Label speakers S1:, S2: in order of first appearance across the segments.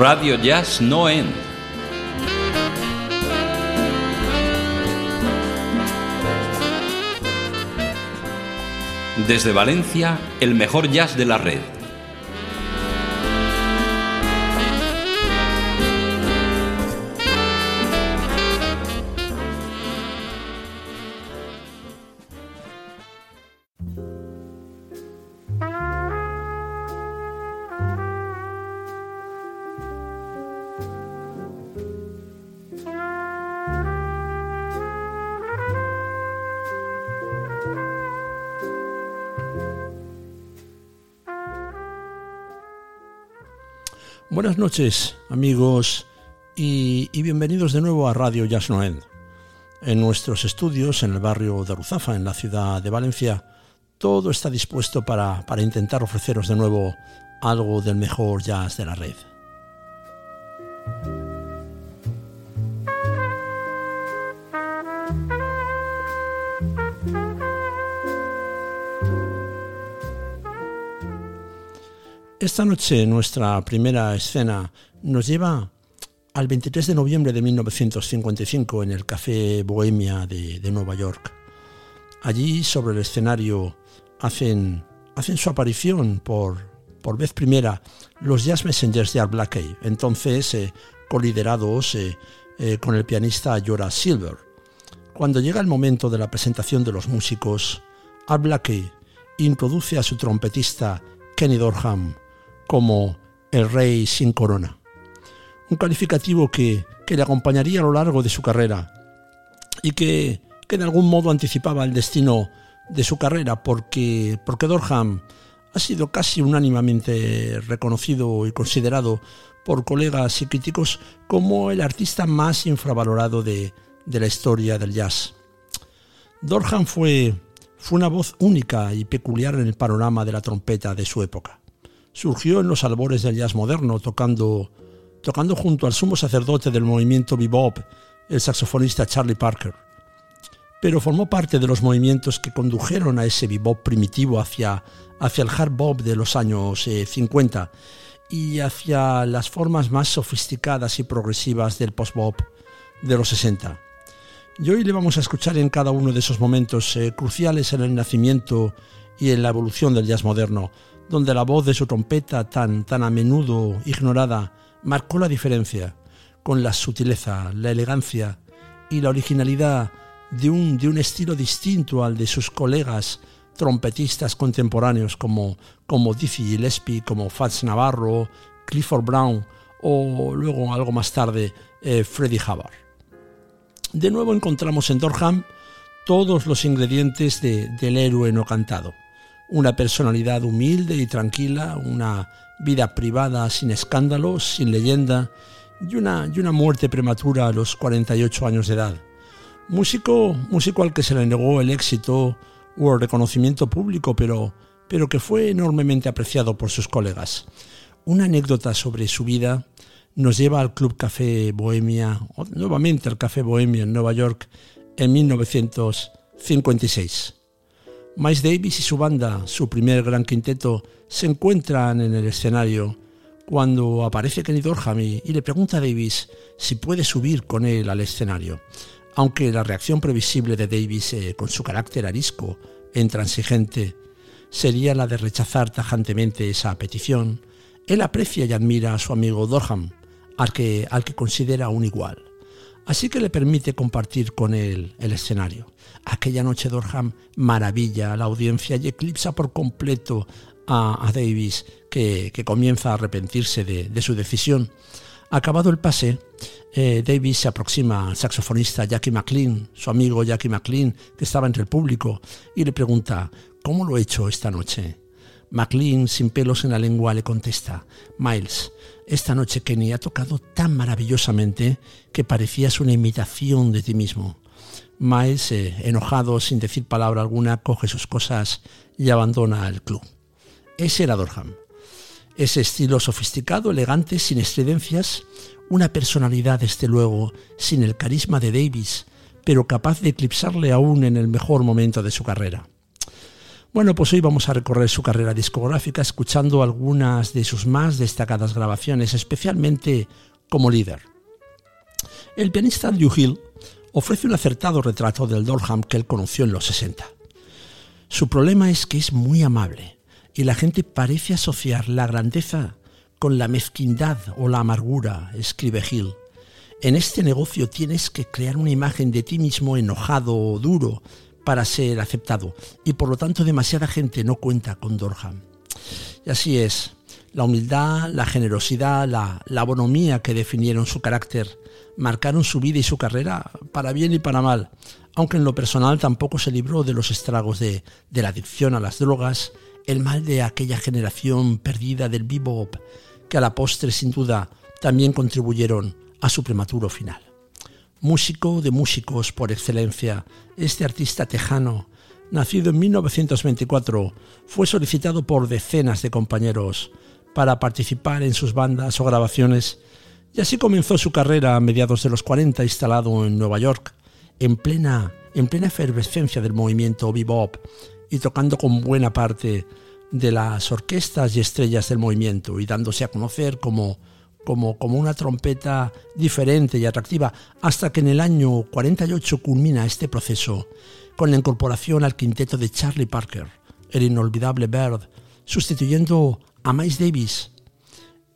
S1: Radio Jazz No End. Desde Valencia, el mejor jazz de la red.
S2: Buenas noches, amigos, y, bienvenidos de nuevo a Radio Jazz Noel. En nuestros estudios, en el barrio de Ruzafa, en la ciudad de Valencia, todo está dispuesto para, para intentar ofreceros de nuevo algo del mejor jazz de la red. Esta noche nuestra primera escena nos lleva al 23 de noviembre de 1955 en el Café Bohemia de, Nueva York. Allí sobre el escenario hacen, hacen su aparición por, por vez primera los Jazz Messengers de Art Blakey, entonces eh, coliderados eh, eh, con el pianista Jora Silver. Cuando llega el momento de la presentación de los músicos, Art Blakey introduce a su trompetista Kenny Dorham como el rey sin corona. Un calificativo que, le acompañaría a lo largo de su carrera y que, que, de algún modo anticipaba el destino de su carrera porque, porque Dorham ha sido casi unánimamente reconocido y considerado por colegas y críticos como el artista más infravalorado de, de la historia del jazz. Dorham fue, fue una voz única y peculiar en el panorama de la trompeta de su época surgió en los albores del jazz moderno, tocando, tocando junto al sumo sacerdote del movimiento bebop, el saxofonista Charlie Parker. Pero formó parte de los movimientos que condujeron a ese bebop primitivo hacia, hacia el hard bop de los años 50 eh, y hacia las formas más sofisticadas y progresivas del post-bop de los 60. Y hoy le vamos a escuchar en cada uno de esos momentos eh, cruciales en el nacimiento y en la evolución del jazz moderno, donde la voz de su trompeta tan, tan a menudo ignorada marcó la diferencia, con la sutileza, la elegancia y la originalidad de un, de un estilo distinto al de sus colegas trompetistas contemporáneos como, como Dizzy Gillespie, como Fats Navarro, Clifford Brown o luego algo más tarde eh, Freddie Hubbard. De nuevo encontramos en Dorham todos los ingredientes del héroe no cantado una personalidad humilde y tranquila, una vida privada sin escándalos, sin leyenda y una, y una muerte prematura a los 48 años de edad. Músico, músico al que se le negó el éxito o el reconocimiento público, pero, pero que fue enormemente apreciado por sus colegas. Una anécdota sobre su vida nos lleva al Club Café Bohemia, nuevamente al Café Bohemia en Nueva York, en 1956. Miles Davis y su banda, su primer gran quinteto, se encuentran en el escenario cuando aparece Kenny Dorham y, le pregunta a Davis si puede subir con él al escenario. Aunque la reacción previsible de Davis, eh, con su carácter arisco e intransigente, sería la de rechazar tajantemente esa petición, él aprecia y admira a su amigo Dorham, al que, al que considera un igual así que le permite compartir con él el escenario. Aquella noche Dorham maravilla a la audiencia y eclipsa por completo a, Davis, que, comienza a arrepentirse de, su decisión. Acabado el pase, eh, Davis se aproxima al saxofonista Jackie McLean, su amigo Jackie McLean, que estaba entre el público, y le pregunta, ¿cómo lo he hecho esta noche? McLean, sin pelos en la lengua, le contesta, Miles, esta noche Kenny ha tocado tan maravillosamente que parecías una imitación de ti mismo. Miles, eh, enojado, sin decir palabra alguna, coge sus cosas y abandona el club. Ese era Dorham. Ese estilo sofisticado, elegante, sin excedencias, una personalidad, desde luego, sin el carisma de Davis, pero capaz de eclipsarle aún en el mejor momento de su carrera. Bueno, pues hoy vamos a recorrer su carrera discográfica escuchando algunas de sus más destacadas grabaciones, especialmente como líder. El pianista Andrew Hill ofrece un acertado retrato del Dorham que él conoció en los 60. Su problema es que es muy amable y la gente parece asociar la grandeza con la mezquindad o la amargura, escribe Hill. En este negocio tienes que crear una imagen de ti mismo enojado o duro para ser aceptado y por lo tanto demasiada gente no cuenta con Dorham. Y así es, la humildad, la generosidad, la, la bonomía que definieron su carácter marcaron su vida y su carrera para bien y para mal, aunque en lo personal tampoco se libró de los estragos de, la adicción a las drogas, el mal de aquella generación perdida del bebop, que a la postre sin duda también contribuyeron a su prematuro final. Músico de músicos por excelencia, este artista tejano, nacido en 1924, fue solicitado por decenas de compañeros para participar en sus bandas o grabaciones y así comenzó su carrera a mediados de los 40 instalado en Nueva York, en plena, en plena efervescencia del movimiento bebop y tocando con buena parte de las orquestas y estrellas del movimiento y dándose a conocer como, como, como una trompeta diferente y atractiva, hasta que en el año 48 culmina este proceso con la incorporación al quinteto de Charlie Parker, el inolvidable Bird, sustituyendo a Miles Davis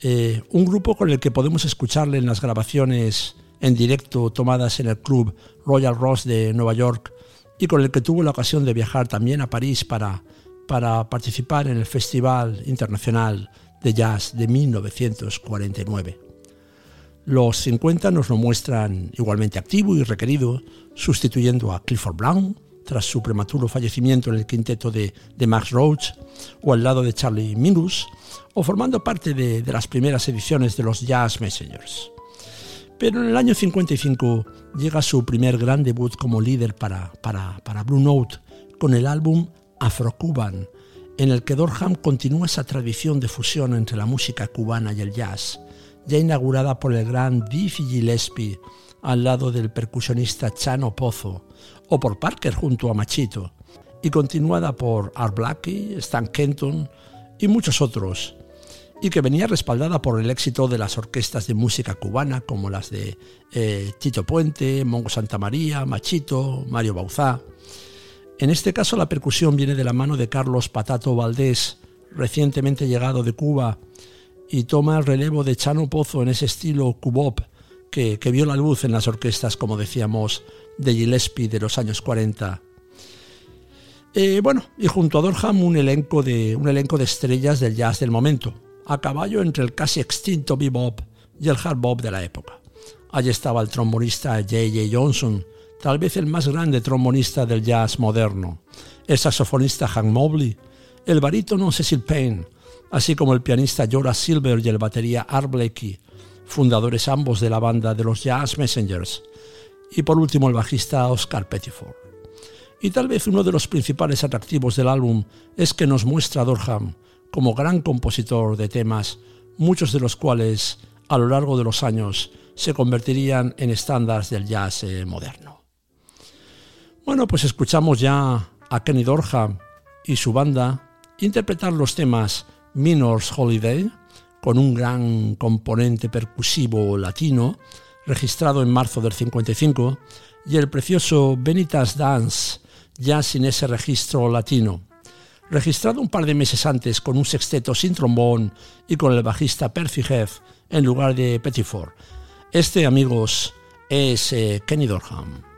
S2: eh, un grupo con el que podemos escucharle en las grabaciones en directo tomadas en el club Royal Ross de Nueva York y con el que tuvo la ocasión de viajar también a París para, para participar en el Festival Internacional de Jazz de 1949. Los 50 nos lo muestran igualmente activo y requerido, sustituyendo a Clifford Brown tras su prematuro fallecimiento en el quinteto de, de Max Roach o al lado de Charlie Mingus, o formando parte de, las primeras ediciones de los Jazz Messengers. Pero en el año 55 llega su primer gran debut como líder para, para, para Blue Note con el álbum Afro-Cuban, en el que Dorham continúa esa tradición de fusión entre la música cubana y el jazz, ya inaugurada por el gran Diffie Gillespie al lado del percusionista Chano Pozo, o por Parker junto a Machito, y continuada por Art Blakey, Stan Kenton y muchos otros, y que venía respaldada por el éxito de las orquestas de música cubana como las de eh, Tito Puente, Mongo Santa María, Machito, Mario Bauzá. En este caso la percusión viene de la mano de Carlos Patato Valdés, recientemente llegado de Cuba, y toma el relevo de Chano Pozo en ese estilo cubop que, que vio la luz en las orquestas, como decíamos, de Gillespie de los años 40. Eh, bueno, y junto a Dorham un elenco, de, un elenco de estrellas del jazz del momento a caballo entre el casi extinto bebop y el hard bop de la época. Allí estaba el trombonista J.J. Johnson, tal vez el más grande trombonista del jazz moderno, el saxofonista Hank Mobley, el barítono Cecil Payne, así como el pianista Jorah Silver y el batería Art Blakey, fundadores ambos de la banda de los Jazz Messengers, y por último el bajista Oscar Pettiford. Y tal vez uno de los principales atractivos del álbum es que nos muestra a Dorham como gran compositor de temas, muchos de los cuales a lo largo de los años se convertirían en estándares del jazz eh, moderno. Bueno, pues escuchamos ya a Kenny Dorham y su banda interpretar los temas Minor's Holiday, con un gran componente percusivo latino, registrado en marzo del 55, y el precioso Benitas Dance, ya sin ese registro latino, registrado un par de meses antes con un sexteto sin trombón y con el bajista Percy Heath en lugar de Pettiford. Este, amigos, es eh, Kenny Dorham.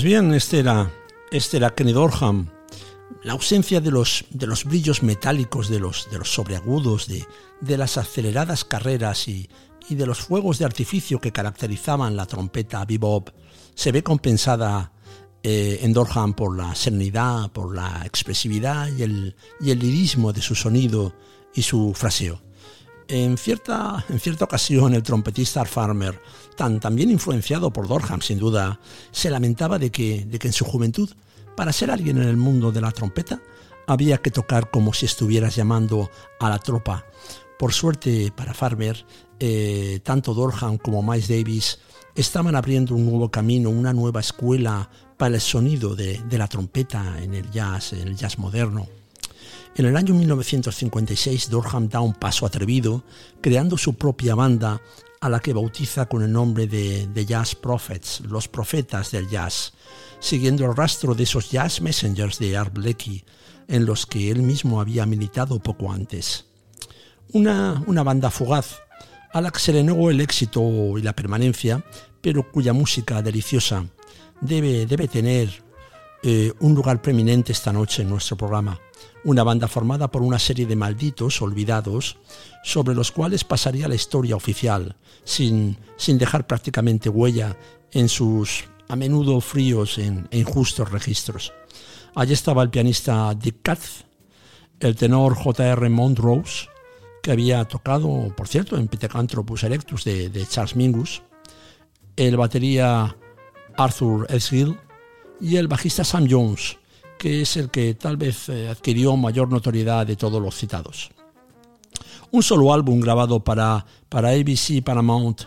S2: Pues bien, este era, este era Kenny Dorham. La ausencia de los, de los brillos metálicos, de los, de los sobreagudos, de, de las aceleradas carreras y, y de los fuegos de artificio que caracterizaban la trompeta bebop se ve compensada eh, en Dorham por la serenidad, por la expresividad y el, y el lirismo de su sonido y su fraseo. En cierta, en cierta ocasión, el trompetista Farmer, tan, también influenciado por Dorham sin duda, se lamentaba de que, de que en su juventud, para ser alguien en el mundo de la trompeta, había que tocar como si estuvieras llamando a la tropa. Por suerte para Farmer, eh, tanto Dorham como Miles Davis estaban abriendo un nuevo camino, una nueva escuela para el sonido de, de la trompeta en el jazz, en el jazz moderno. En el año 1956 Dorham da un paso atrevido, creando su propia banda a la que bautiza con el nombre de, de Jazz Prophets, los profetas del jazz, siguiendo el rastro de esos jazz messengers de Art Blakey, en los que él mismo había militado poco antes. Una, una banda fugaz, a la que se le negó el éxito y la permanencia, pero cuya música deliciosa debe, debe tener eh, un lugar preeminente esta noche en nuestro programa. Una banda formada por una serie de malditos olvidados sobre los cuales pasaría la historia oficial, sin, sin dejar prácticamente huella en sus a menudo fríos e injustos registros. Allí estaba el pianista Dick Katz, el tenor J.R. Montrose, que había tocado, por cierto, en Pithecanthropus erectus de, Charles Mingus, el batería Arthur Esgill y el bajista Sam Jones, que es el que tal vez eh, adquirió mayor notoriedad de todos los citados. Un solo álbum grabado para, para ABC Paramount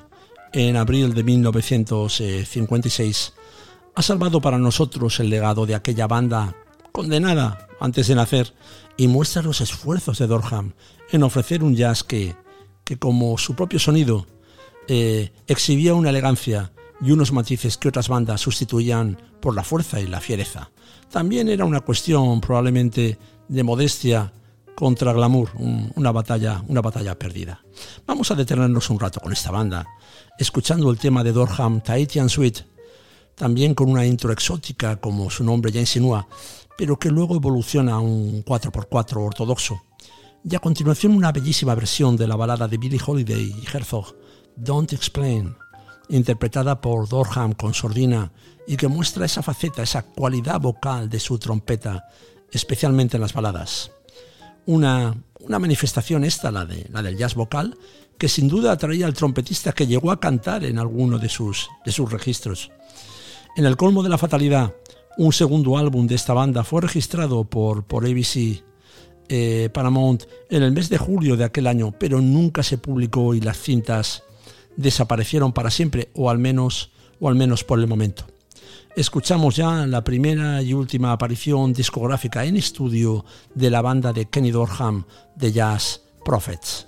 S2: en abril de 1956 ha salvado para nosotros el legado de aquella banda condenada antes de nacer y muestra los esfuerzos de Dorham en ofrecer un jazz que, que como su propio sonido, eh, exhibía una elegancia y unos matices que otras bandas sustituían por la fuerza y la fiereza. También era una cuestión probablemente de modestia contra glamour, una, batalla, una batalla perdida. Vamos a detenernos un rato con esta banda, escuchando el tema de Dorham, Tahitian Suite, también con una intro exótica como su nombre ya insinúa, pero que luego evoluciona a un 4x4 ortodoxo. Y a continuación una bellísima versión de la balada de Billie Holiday y Herzog, Don't Explain, interpretada por Dorham con sordina y que muestra esa faceta, esa cualidad vocal de su trompeta, especialmente en las baladas. Una, una manifestación esta, la, de, la del jazz vocal, que sin duda atraía al trompetista que llegó a cantar en alguno de sus, de sus registros. En el colmo de la fatalidad, un segundo álbum de esta banda fue registrado por, por ABC eh, Paramount en el mes de julio de aquel año, pero nunca se publicó y las cintas desaparecieron para siempre, o al menos, o al menos por el momento. Escuchamos ya la primera y última aparición discográfica en estudio de la banda de Kenny Dorham de jazz Prophets.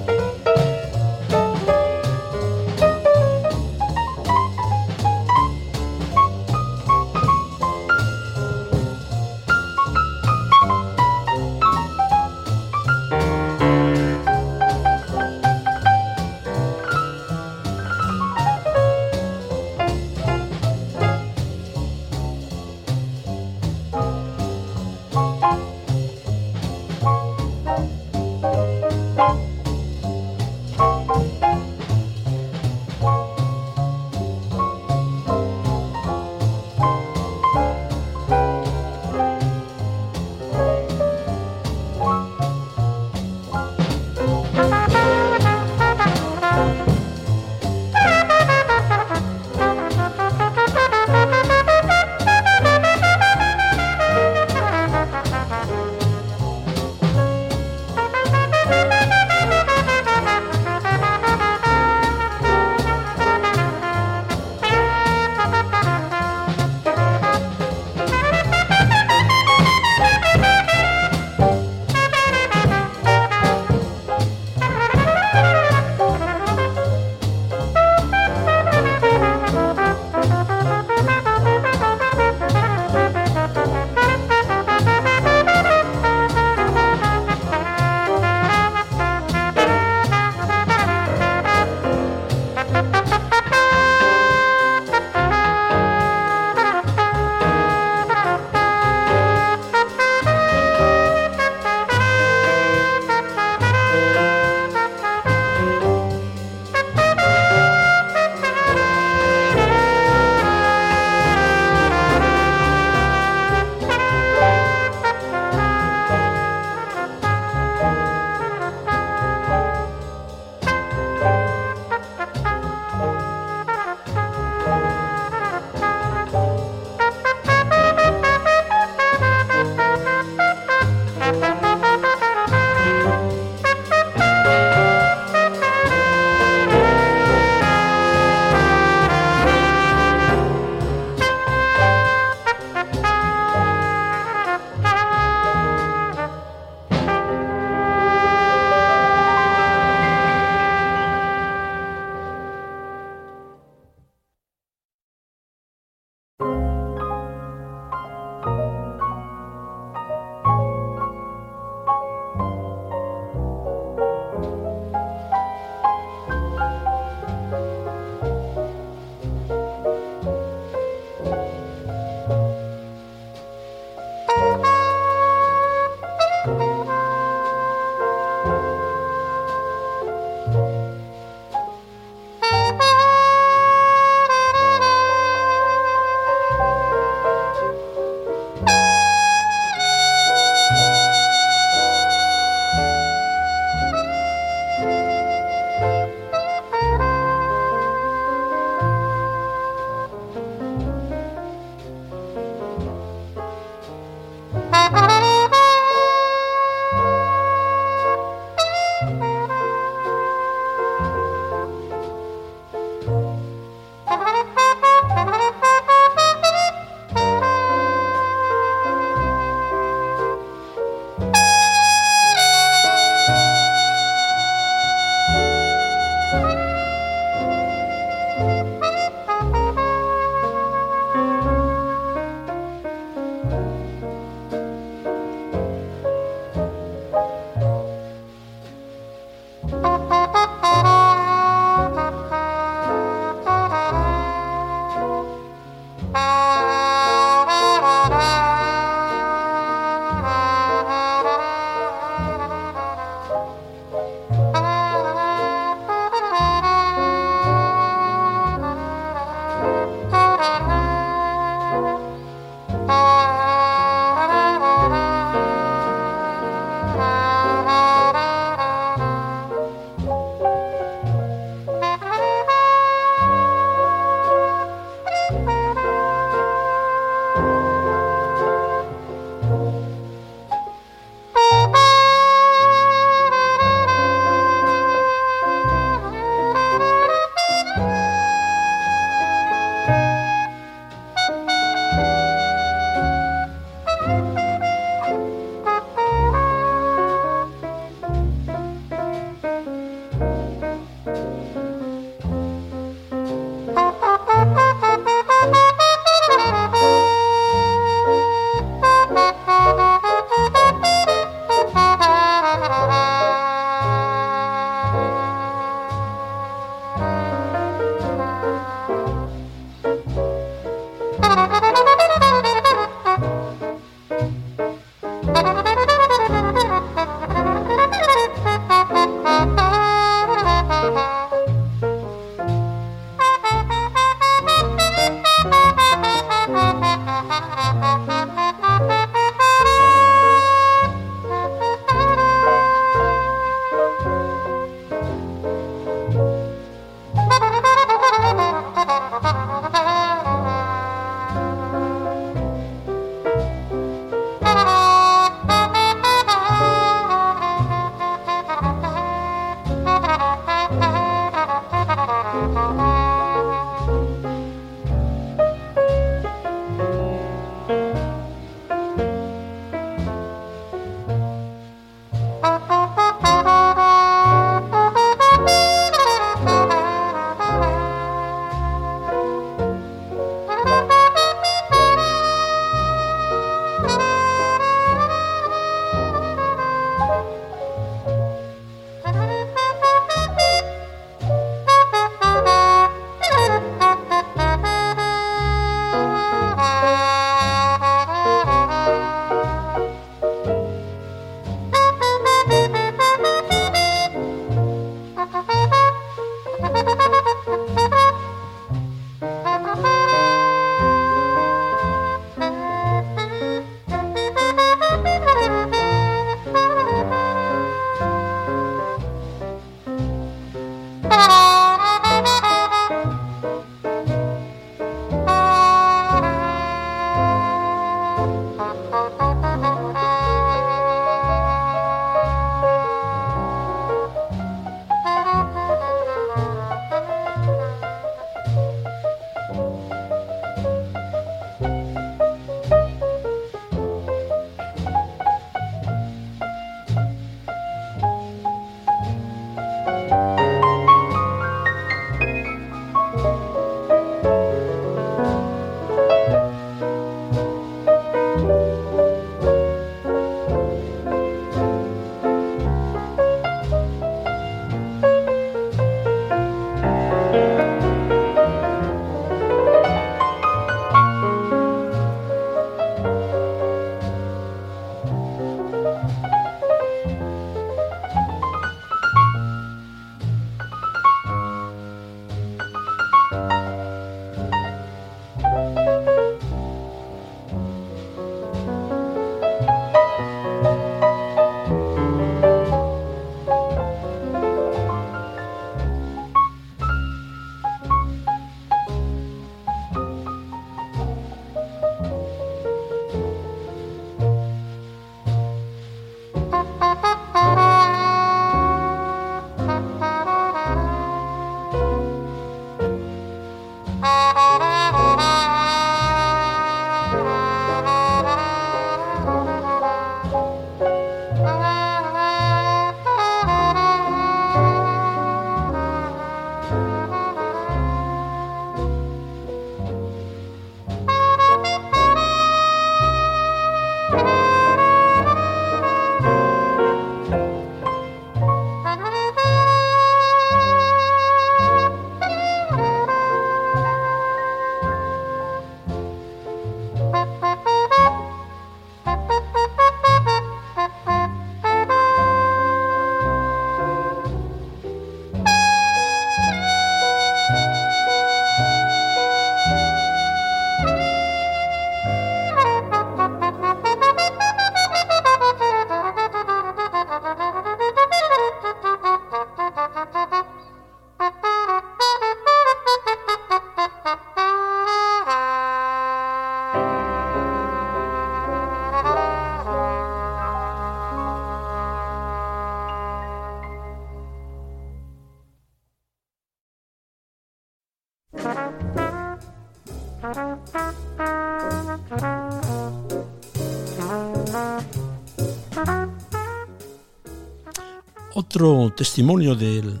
S2: Otro testimonio del,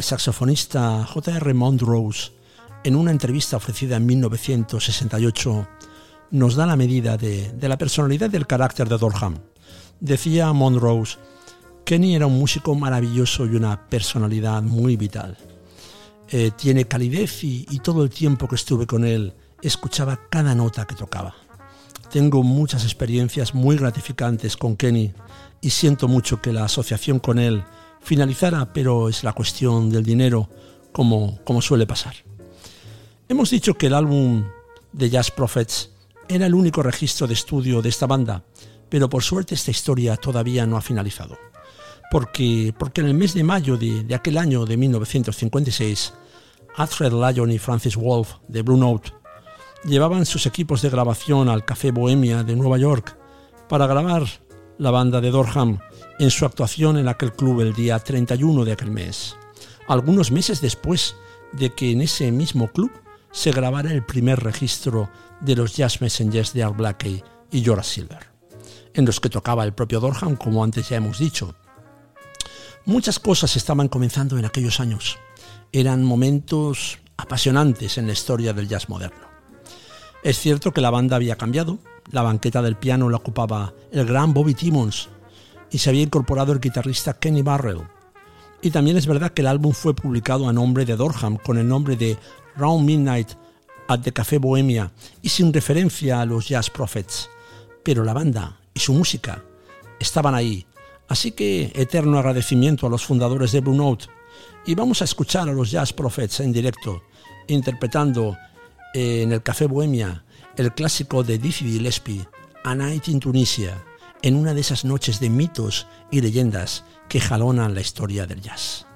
S2: saxofonista J.R. Montrose en una entrevista ofrecida en 1968 nos da la medida de, la personalidad y del carácter de Dorham. Decía Montrose, Kenny era un músico maravilloso y una personalidad muy vital. Eh, tiene calidez y todo el tiempo que estuve con él escuchaba cada nota que tocaba. Tengo muchas experiencias muy gratificantes con Kenny y siento mucho que la asociación con él finalizara, pero es la cuestión del dinero, como, como suele pasar. Hemos dicho que el álbum de Jazz Prophets era el único registro de estudio de esta banda, pero por suerte esta historia todavía no ha finalizado. Porque, porque en el mes de mayo de, de aquel año de 1956, Alfred Lyon y Francis Wolf de Blue Note llevaban sus equipos de grabación al Café Bohemia de Nueva York para grabar la banda de Dorham en su actuación en aquel club el día 31 de aquel mes, algunos meses después de que en ese mismo club se grabara el primer registro de los Jazz Messengers de Al Blakey y Jorah Silver, en los que tocaba el propio Dorham, como antes ya hemos dicho. Muchas cosas estaban comenzando en aquellos años. Eran momentos apasionantes en la historia del jazz moderno. Es cierto que la banda había cambiado, la banqueta del piano la ocupaba el gran Bobby Timmons y se había incorporado el guitarrista Kenny Barrell. Y también es verdad que el álbum fue publicado a nombre de Dorham con el nombre de Round Midnight at the Café Bohemia y sin referencia a los Jazz Prophets. Pero la banda y su música estaban ahí, así que eterno agradecimiento a los fundadores de Blue Note. Y vamos a escuchar a los Jazz Prophets en directo, interpretando en el Café Bohemia el clásico de Dizzy Gillespie, A Night in Tunisia, en una de esas noches de mitos y leyendas que jalonan la historia del jazz.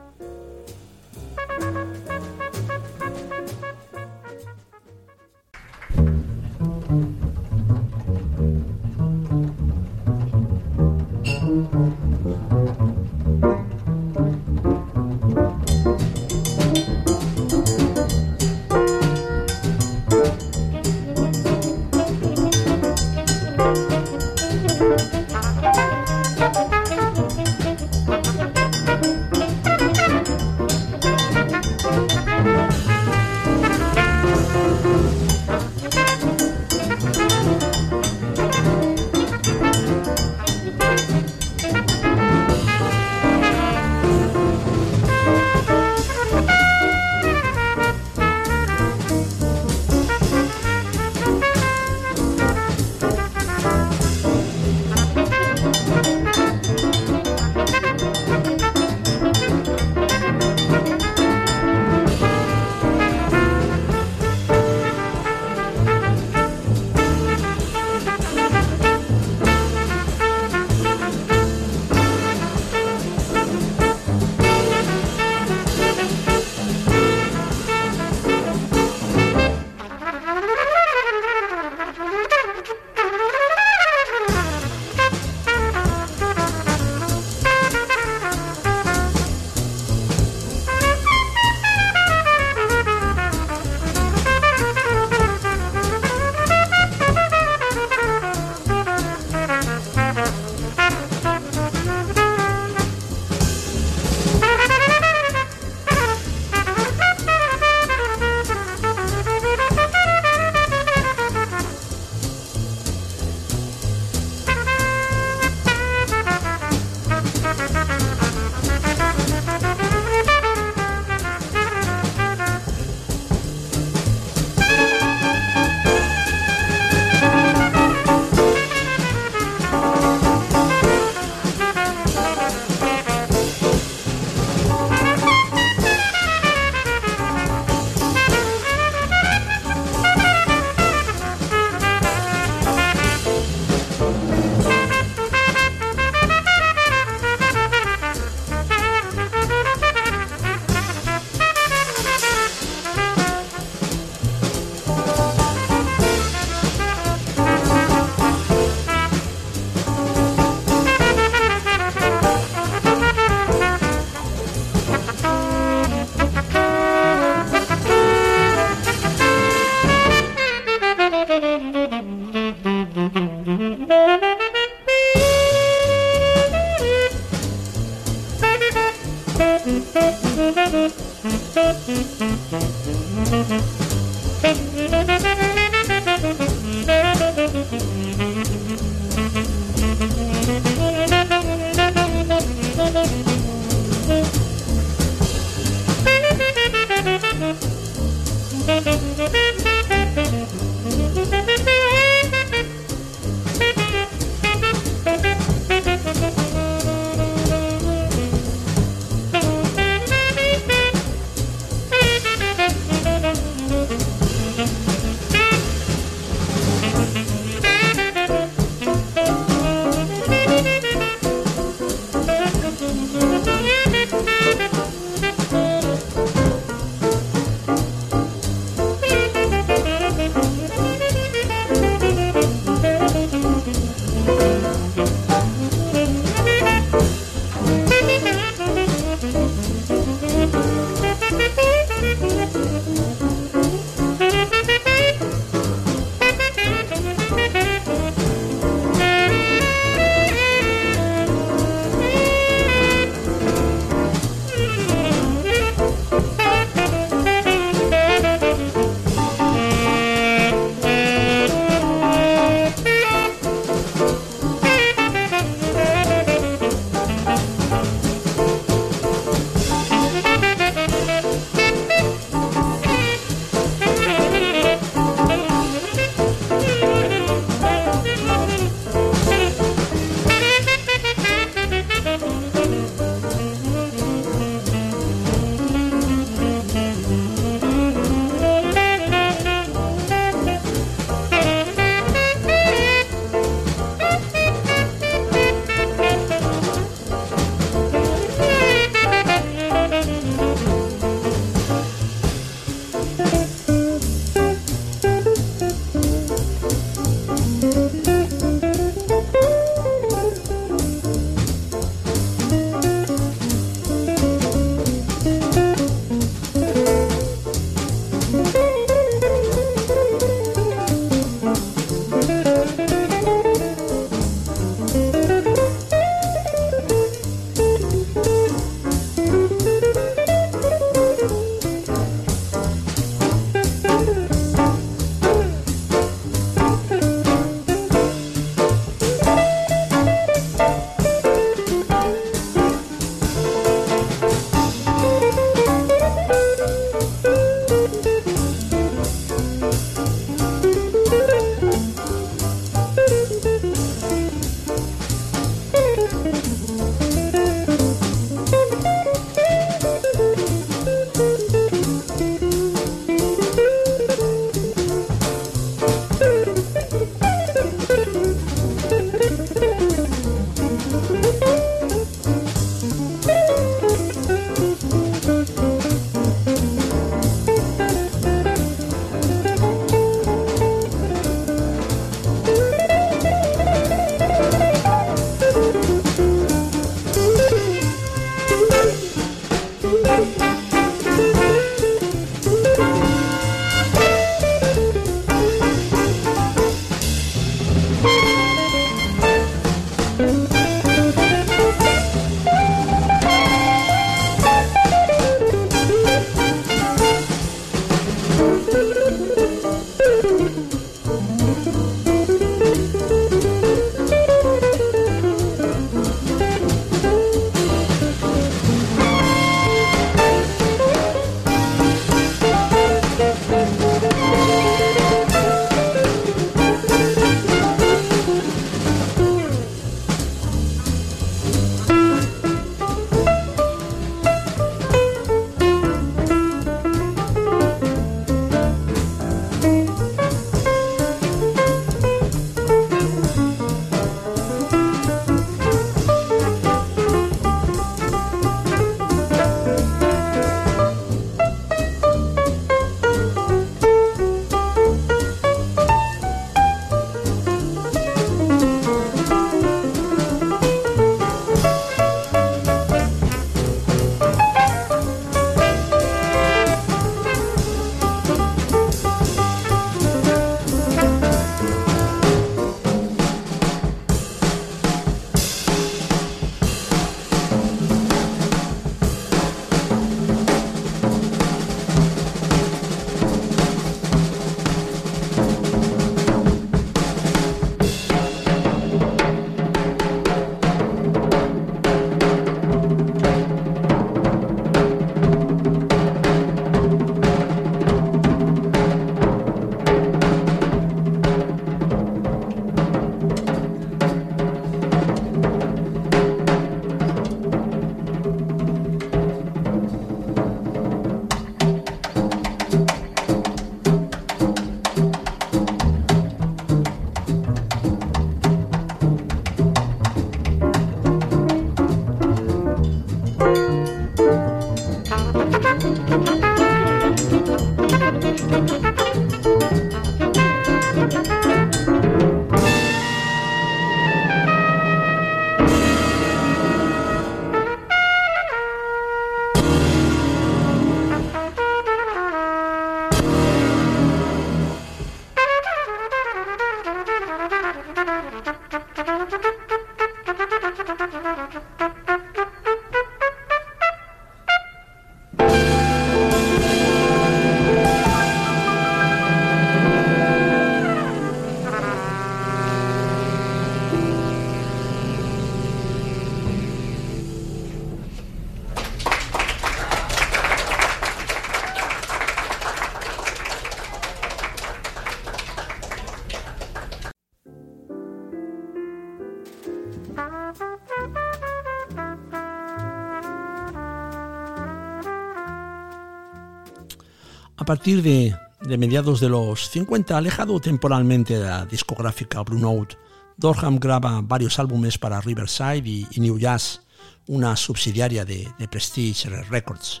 S2: Partir de, mediados de los 50, alejado temporalmente de la discográfica Blue Note, Dorham graba varios álbumes para Riverside y, New Jazz, una subsidiaria de, de, Prestige Records.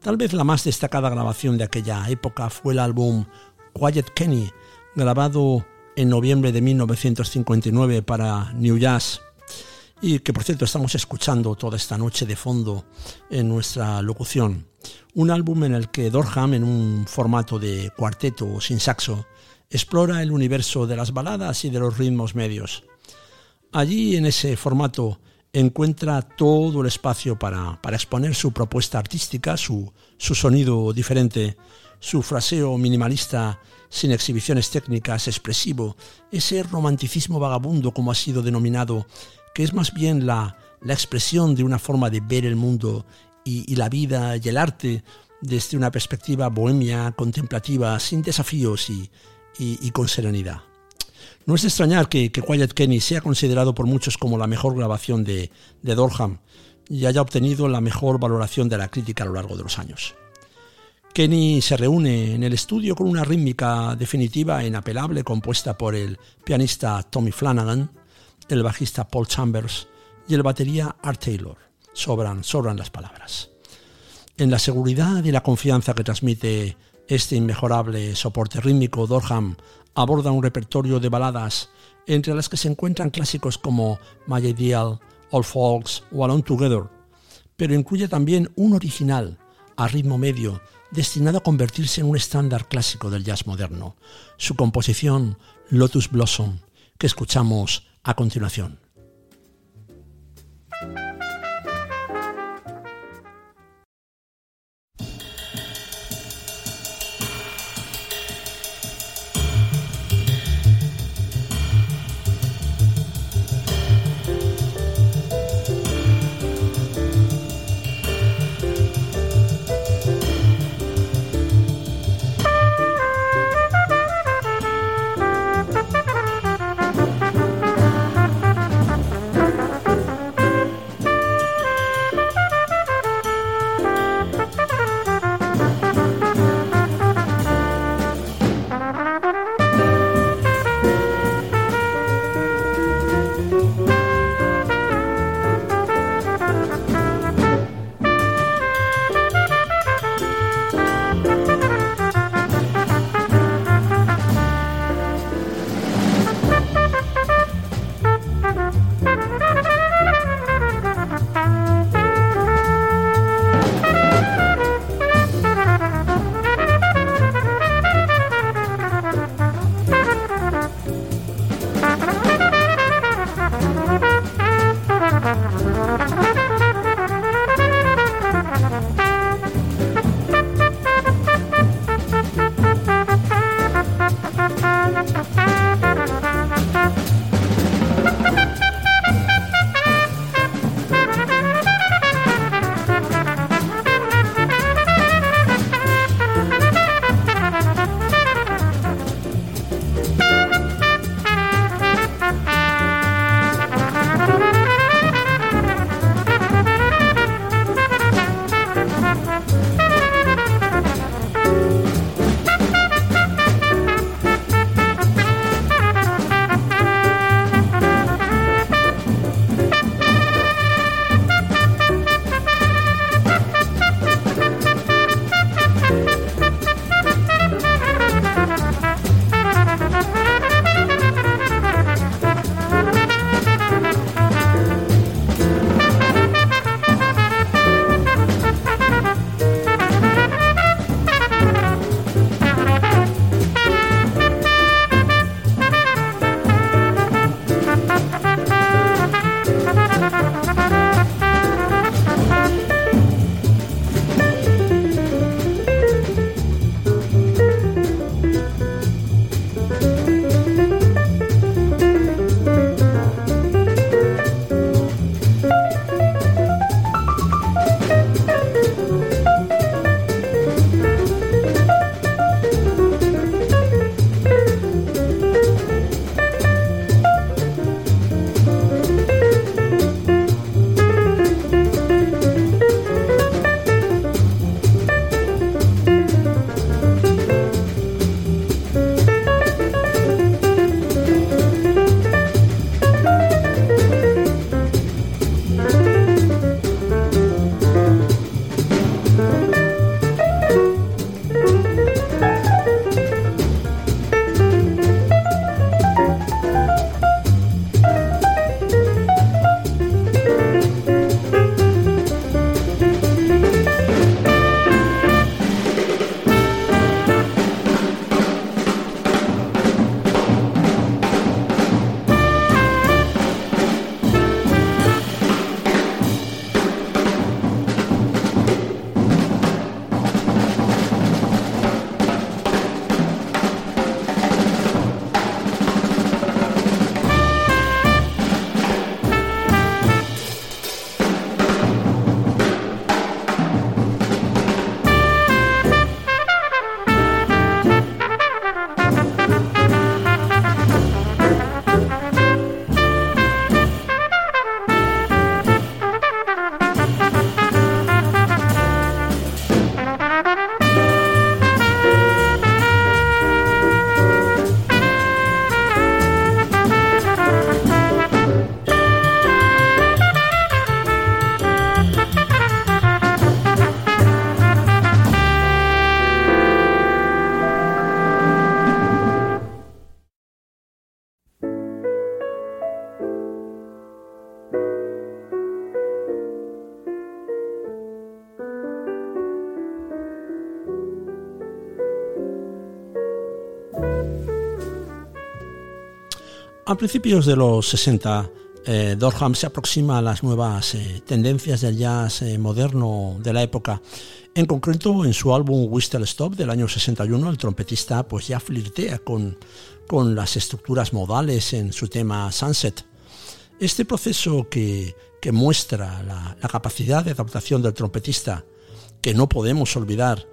S2: Tal vez la más destacada grabación de aquella época fue el álbum Quiet Kenny, grabado en noviembre de 1959 para New Jazz y que por cierto estamos escuchando toda esta noche de fondo en nuestra locución. Un álbum en el que Dorham, en un formato de cuarteto sin saxo, explora el universo de las baladas y de los ritmos medios. Allí, en ese formato, encuentra todo el espacio para, exponer su propuesta artística, su, su sonido diferente, su fraseo minimalista sin exhibiciones técnicas, expresivo, ese romanticismo vagabundo como ha sido denominado que es más bien la, expresión de una forma de ver el mundo y, la vida y el arte desde una perspectiva bohemia, contemplativa, sin desafíos y, con serenidad. No es de extrañar que, que, Quiet Kenny sea considerado por muchos como la mejor grabación de, de Dorham y haya obtenido la mejor valoración de la crítica a lo largo de los años. Kenny se reúne en el estudio con una rítmica definitiva e inapelable compuesta por el pianista Tommy Flanagan, el bajista Paul Chambers y el batería Art Taylor. Sobran, sobran las palabras. En la seguridad y la confianza que transmite este inmejorable soporte rítmico, Dorham aborda un repertorio de baladas entre las que se encuentran clásicos como My Ideal, All Folks o Alone Together, pero incluye también un original a ritmo medio destinado a convertirse en un estándar clásico del jazz moderno, su composición Lotus Blossom, que escuchamos a continuación. A principios de los 60, eh, Dorham se aproxima a las nuevas eh, tendencias del jazz eh, moderno de la época. En concreto, en su álbum Whistle Stop del año 61, el trompetista pues ya flirtea con, con las estructuras modales en su tema Sunset. Este proceso que, que muestra la, la, capacidad de adaptación del trompetista, que no podemos olvidar,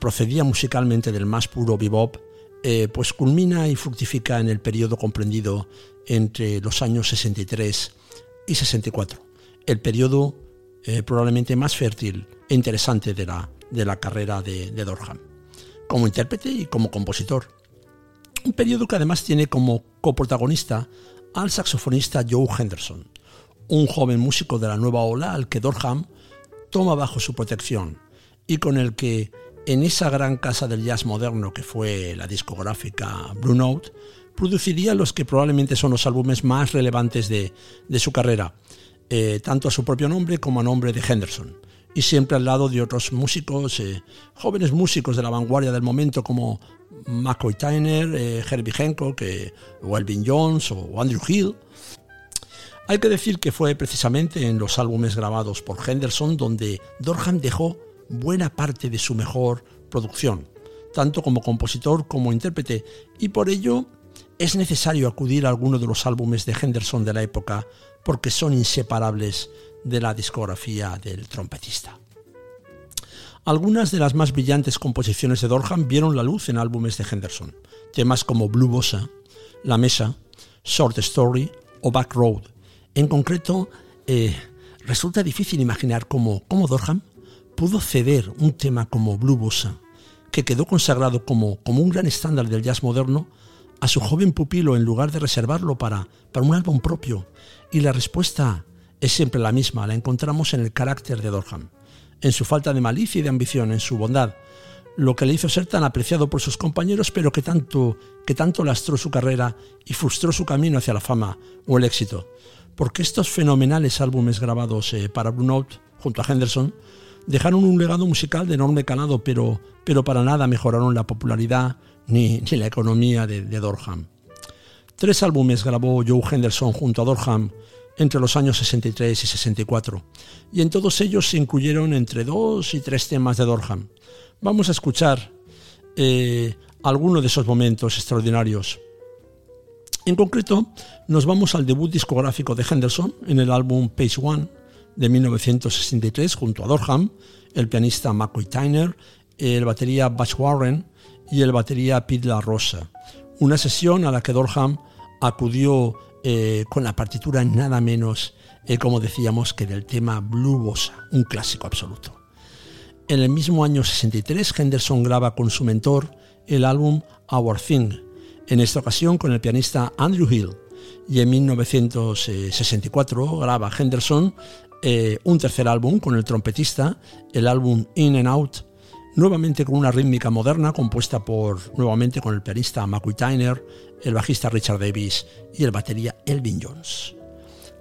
S2: procedía musicalmente del más puro bebop, eh, pues culmina y fructifica en el periodo comprendido entre los años 63 y 64, el periodo eh, probablemente más fértil e interesante de la, de la carrera de, de Dorham, como intérprete y como compositor. Un periodo que además tiene como coprotagonista al saxofonista Joe Henderson, un joven músico de la nueva ola al que Dorham toma bajo su protección y con el que en esa gran casa del jazz moderno que fue la discográfica Blue Note, produciría los que probablemente son los álbumes más relevantes de, su carrera, eh, tanto a su propio nombre como a nombre de Henderson, y siempre al lado de otros músicos, eh, jóvenes músicos de la vanguardia del momento como McCoy Tyner, eh, Herbie Hancock, o Elvin Jones o Andrew Hill. Hay que decir que fue precisamente en los álbumes grabados por Henderson donde Dorham dejó buena parte de su mejor producción, tanto como compositor como intérprete, y por ello es necesario acudir a alguno de los álbumes de Henderson de la época porque son inseparables de la discografía del trompetista. Algunas de las más brillantes composiciones de Dorham vieron la luz en álbumes de Henderson, temas como Blue Bossa, La Mesa, Short Story o Back Road. En concreto, eh, resulta difícil imaginar cómo, cómo Dorham pudo ceder un tema como Blue Bossa, que quedó consagrado como, como un gran estándar del jazz moderno, a su joven pupilo en lugar de reservarlo para, para un álbum propio. Y la respuesta es siempre la misma, la encontramos en el carácter de Dorham, en su falta de malicia y de ambición, en su bondad, lo que le hizo ser tan apreciado por sus compañeros, pero que tanto, que tanto lastró su carrera y frustró su camino hacia la fama o el éxito. Porque estos fenomenales álbumes grabados eh, para Blue Note, junto a Henderson, dejaron un legado musical de enorme calado, pero, pero para nada mejoraron la popularidad ni, la economía de, de, Dorham. Tres álbumes grabó Joe Henderson junto a Dorham entre los años 63 y 64, y en todos ellos se incluyeron entre dos y tres temas de Dorham. Vamos a escuchar eh, algunos de esos momentos extraordinarios. En concreto, nos vamos al debut discográfico de Henderson en el álbum Page One, de 1963 junto a Dorham, el pianista McCoy Tyner, el batería Butch Warren y el batería Pete La Rosa. Una sesión a la que Dorham acudió eh, con la partitura nada menos, eh, como decíamos, que del tema Blue Bossa, un clásico absoluto. En el mismo año 63, Henderson graba con su mentor el álbum Our Thing, en esta ocasión con el pianista Andrew Hill, y en 1964 graba Henderson eh, un tercer álbum con el trompetista, el álbum In and Out, nuevamente con una rítmica moderna compuesta por, nuevamente con el pianista McCoy Tyner, el bajista Richard Davis y el batería Elvin Jones.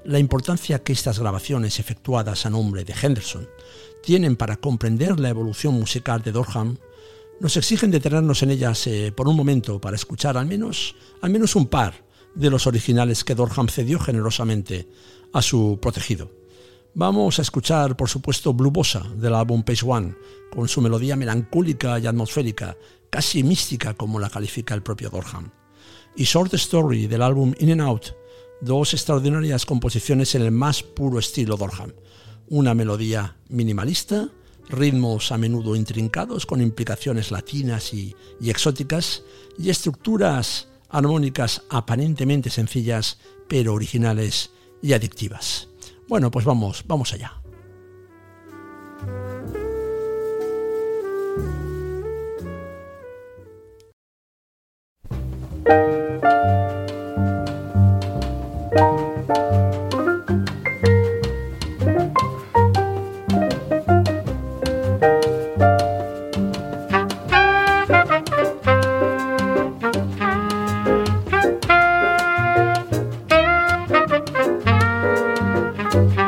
S2: La importancia que estas grabaciones efectuadas a nombre de Henderson tienen para comprender la evolución musical de Dorham nos exigen detenernos en ellas eh, por un momento para escuchar al menos, al menos un par de los originales que Dorham cedió generosamente a su protegido. Vamos a escuchar, por supuesto, Blue Bossa del álbum Page One, con su melodía melancólica y atmosférica, casi mística como la califica el propio Dorham. Y Short Story del álbum In and Out, dos extraordinarias composiciones en el más puro estilo Dorham. Una melodía minimalista, ritmos a menudo intrincados con implicaciones latinas y, y exóticas, y estructuras armónicas aparentemente sencillas, pero originales y adictivas. Bueno, pues vamos, vamos allá. Bye.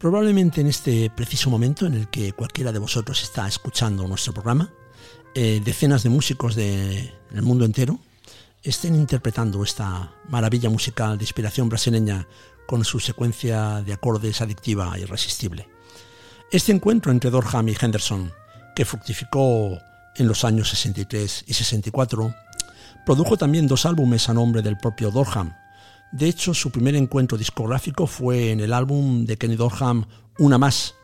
S2: Probablemente en este preciso momento en el que cualquiera de vosotros está escuchando nuestro programa, eh, decenas de músicos del mundo entero estén interpretando esta maravilla musical de inspiración brasileña con su secuencia de acordes adictiva e irresistible. Este encuentro entre Dorham y Henderson, que fructificó en los años 63 y 64, produjo también dos álbumes a nombre del propio Dorham, de hecho, su primer encuentro discográfico fue en el álbum de Kenny Dorham Una Más,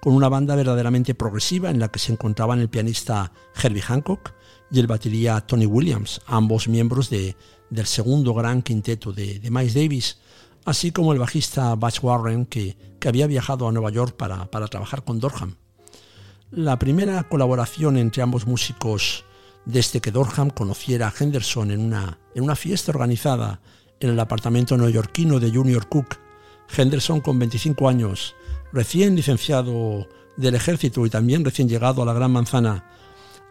S2: con una banda verdaderamente progresiva en la que se encontraban el pianista Herbie Hancock y el batería Tony Williams, ambos miembros de, del segundo gran quinteto de, Miles Davis, así como el bajista Butch Warren, que, había viajado a Nueva York para, trabajar con Dorham. La primera colaboración entre ambos músicos desde que Dorham conociera a Henderson en una fiesta organizada en el apartamento neoyorquino de Junior Cook, Henderson con 25 años, recién licenciado del ejército y también recién llegado a la Gran Manzana,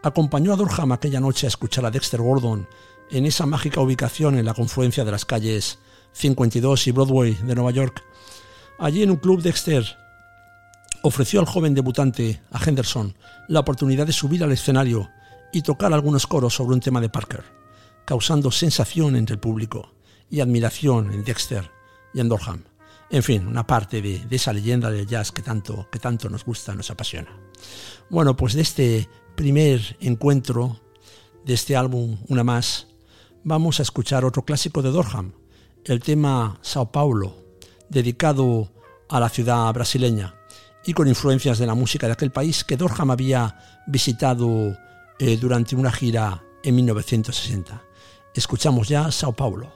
S2: acompañó a Dorham aquella noche a escuchar a Dexter Gordon en esa mágica ubicación en la confluencia de las calles 52 y Broadway de Nueva York. Allí en un club Dexter ofreció al joven debutante, a Henderson, la oportunidad de subir al escenario y tocar algunos coros sobre un tema de Parker, causando sensación entre el público y admiración en Dexter y en Dorham. En fin, una parte de, de, esa leyenda del jazz que tanto, que tanto nos gusta, nos apasiona. Bueno, pues de este primer encuentro, de este álbum, una más, vamos a escuchar otro clásico de Dorham, el tema Sao Paulo, dedicado a la ciudad brasileña y con influencias de la música de aquel país que Dorham había visitado eh, durante una gira en 1960. Escuchamos ya Sao Paulo.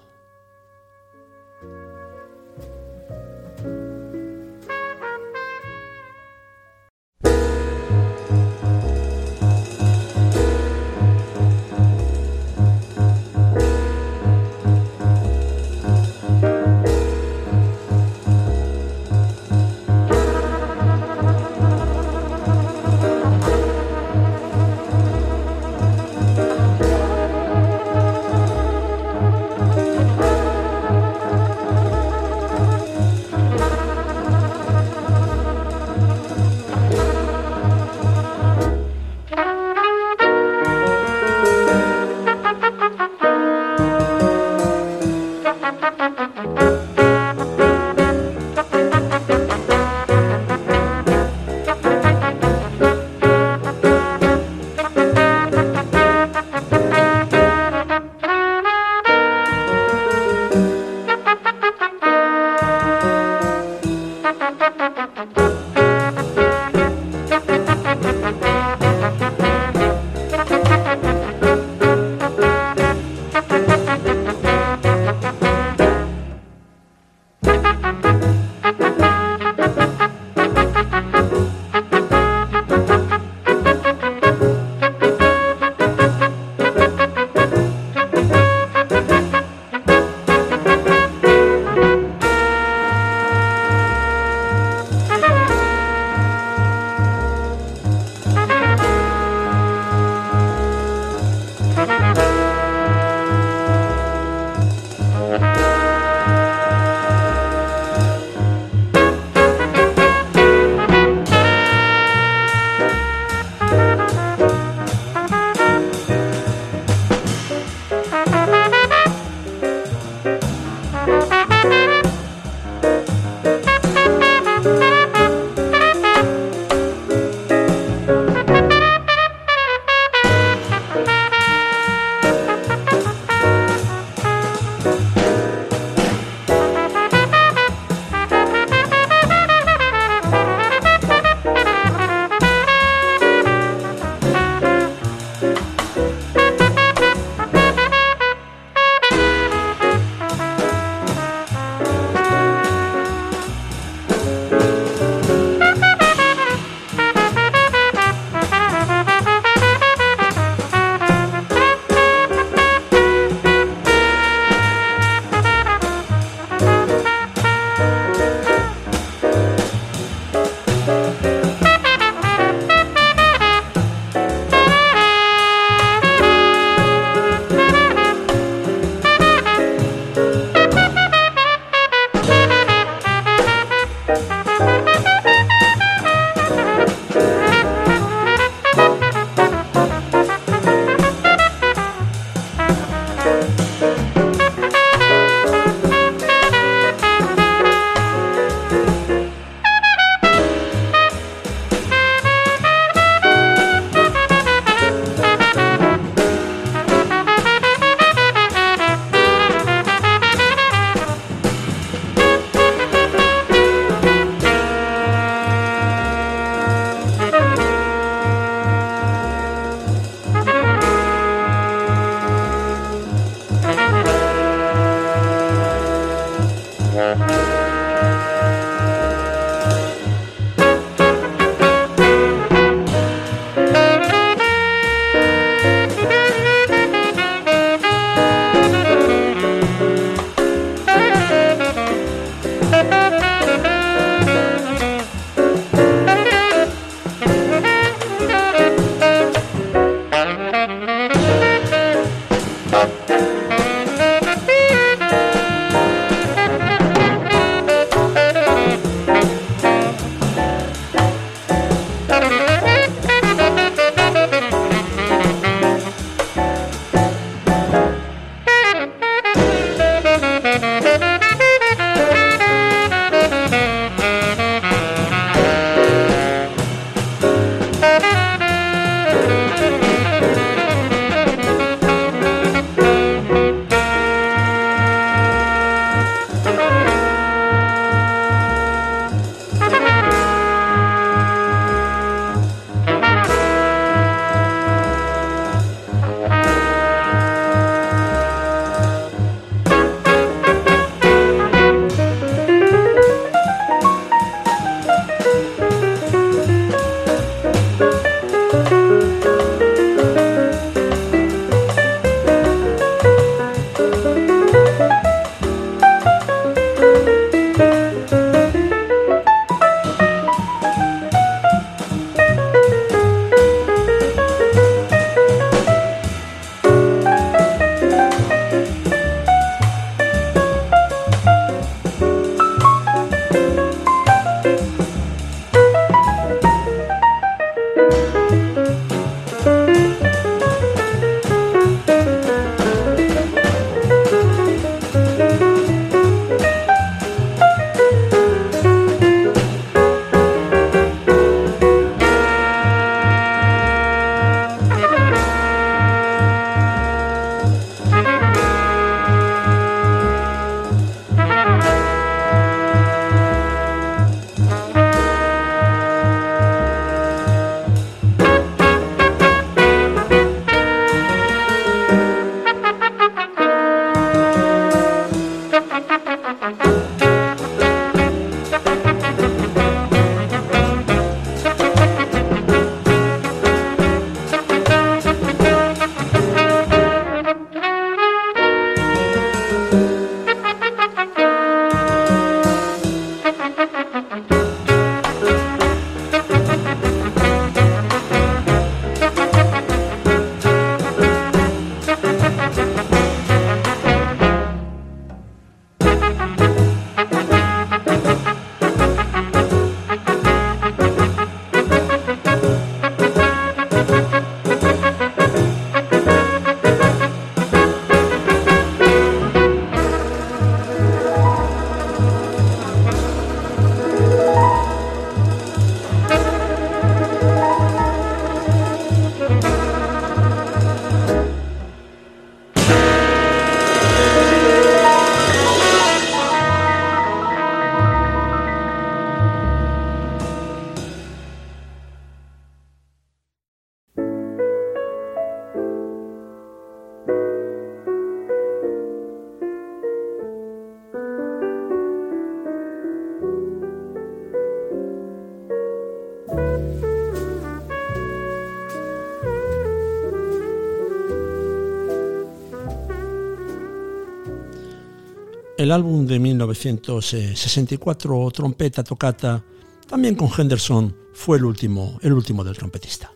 S2: El álbum de 1964, Trompeta Tocata, también con Henderson, fue el último, el último del trompetista.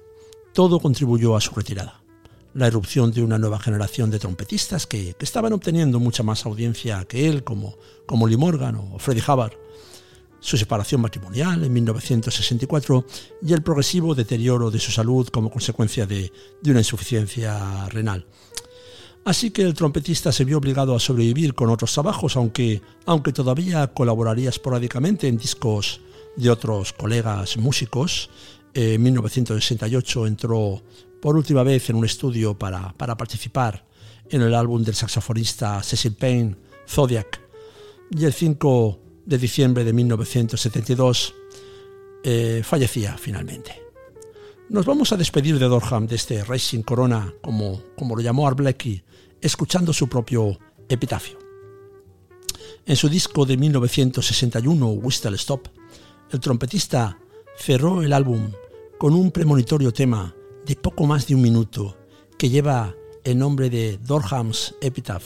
S2: Todo contribuyó a su retirada. La erupción de una nueva generación de trompetistas que, estaban obteniendo mucha más audiencia que él, como, como Lee Morgan o Freddie Hubbard, su separación matrimonial en 1964 y el progresivo deterioro de su salud como consecuencia de una insuficiencia renal. Así que el trompetista se vio obligado a sobrevivir con otros trabajos, aunque, aunque todavía colaboraría esporádicamente en discos de otros colegas músicos. En 1968 entró por última vez en un estudio para, participar en el álbum del saxofonista Cecil Payne, Zodiac, y el 5 de diciembre de 1972 eh, fallecía finalmente. Nos vamos a despedir de Dorham de este Racing Corona, como, como lo llamó Art Blakey, escuchando su propio epitafio. En su disco de 1961, Whistle Stop, el trompetista cerró el álbum con un premonitorio tema de poco más de un minuto que lleva el nombre de Dorham's Epitaph,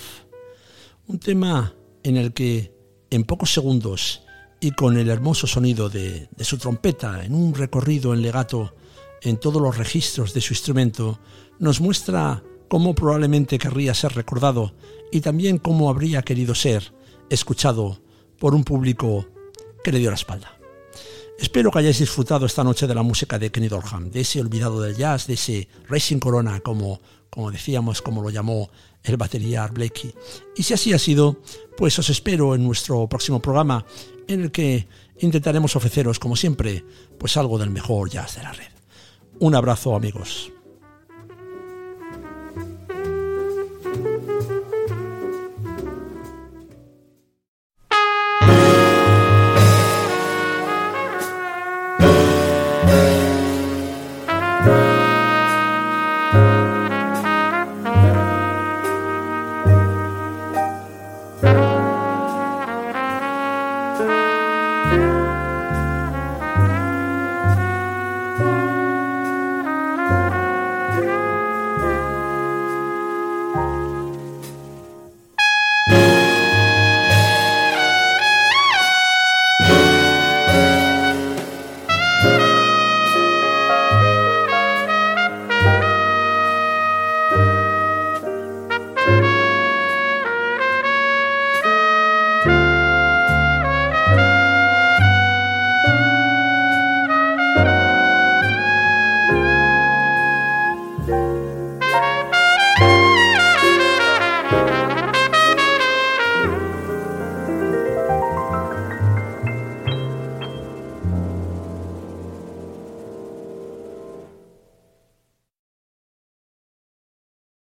S2: un tema en el que en pocos segundos y con el hermoso sonido de, de su trompeta en un recorrido en legato en todos los registros de su instrumento, nos muestra cómo probablemente querría ser recordado y también cómo habría querido ser escuchado por un público que le dio la espalda. Espero que hayáis disfrutado esta noche de la música de Kenny Dorham, de ese olvidado del jazz, de ese Racing Corona, como, como decíamos, como lo llamó el batería Blakey. Y si así ha sido, pues os espero en nuestro próximo programa, en el que intentaremos ofreceros, como siempre, pues algo del mejor jazz de la red. Un abrazo, amigos.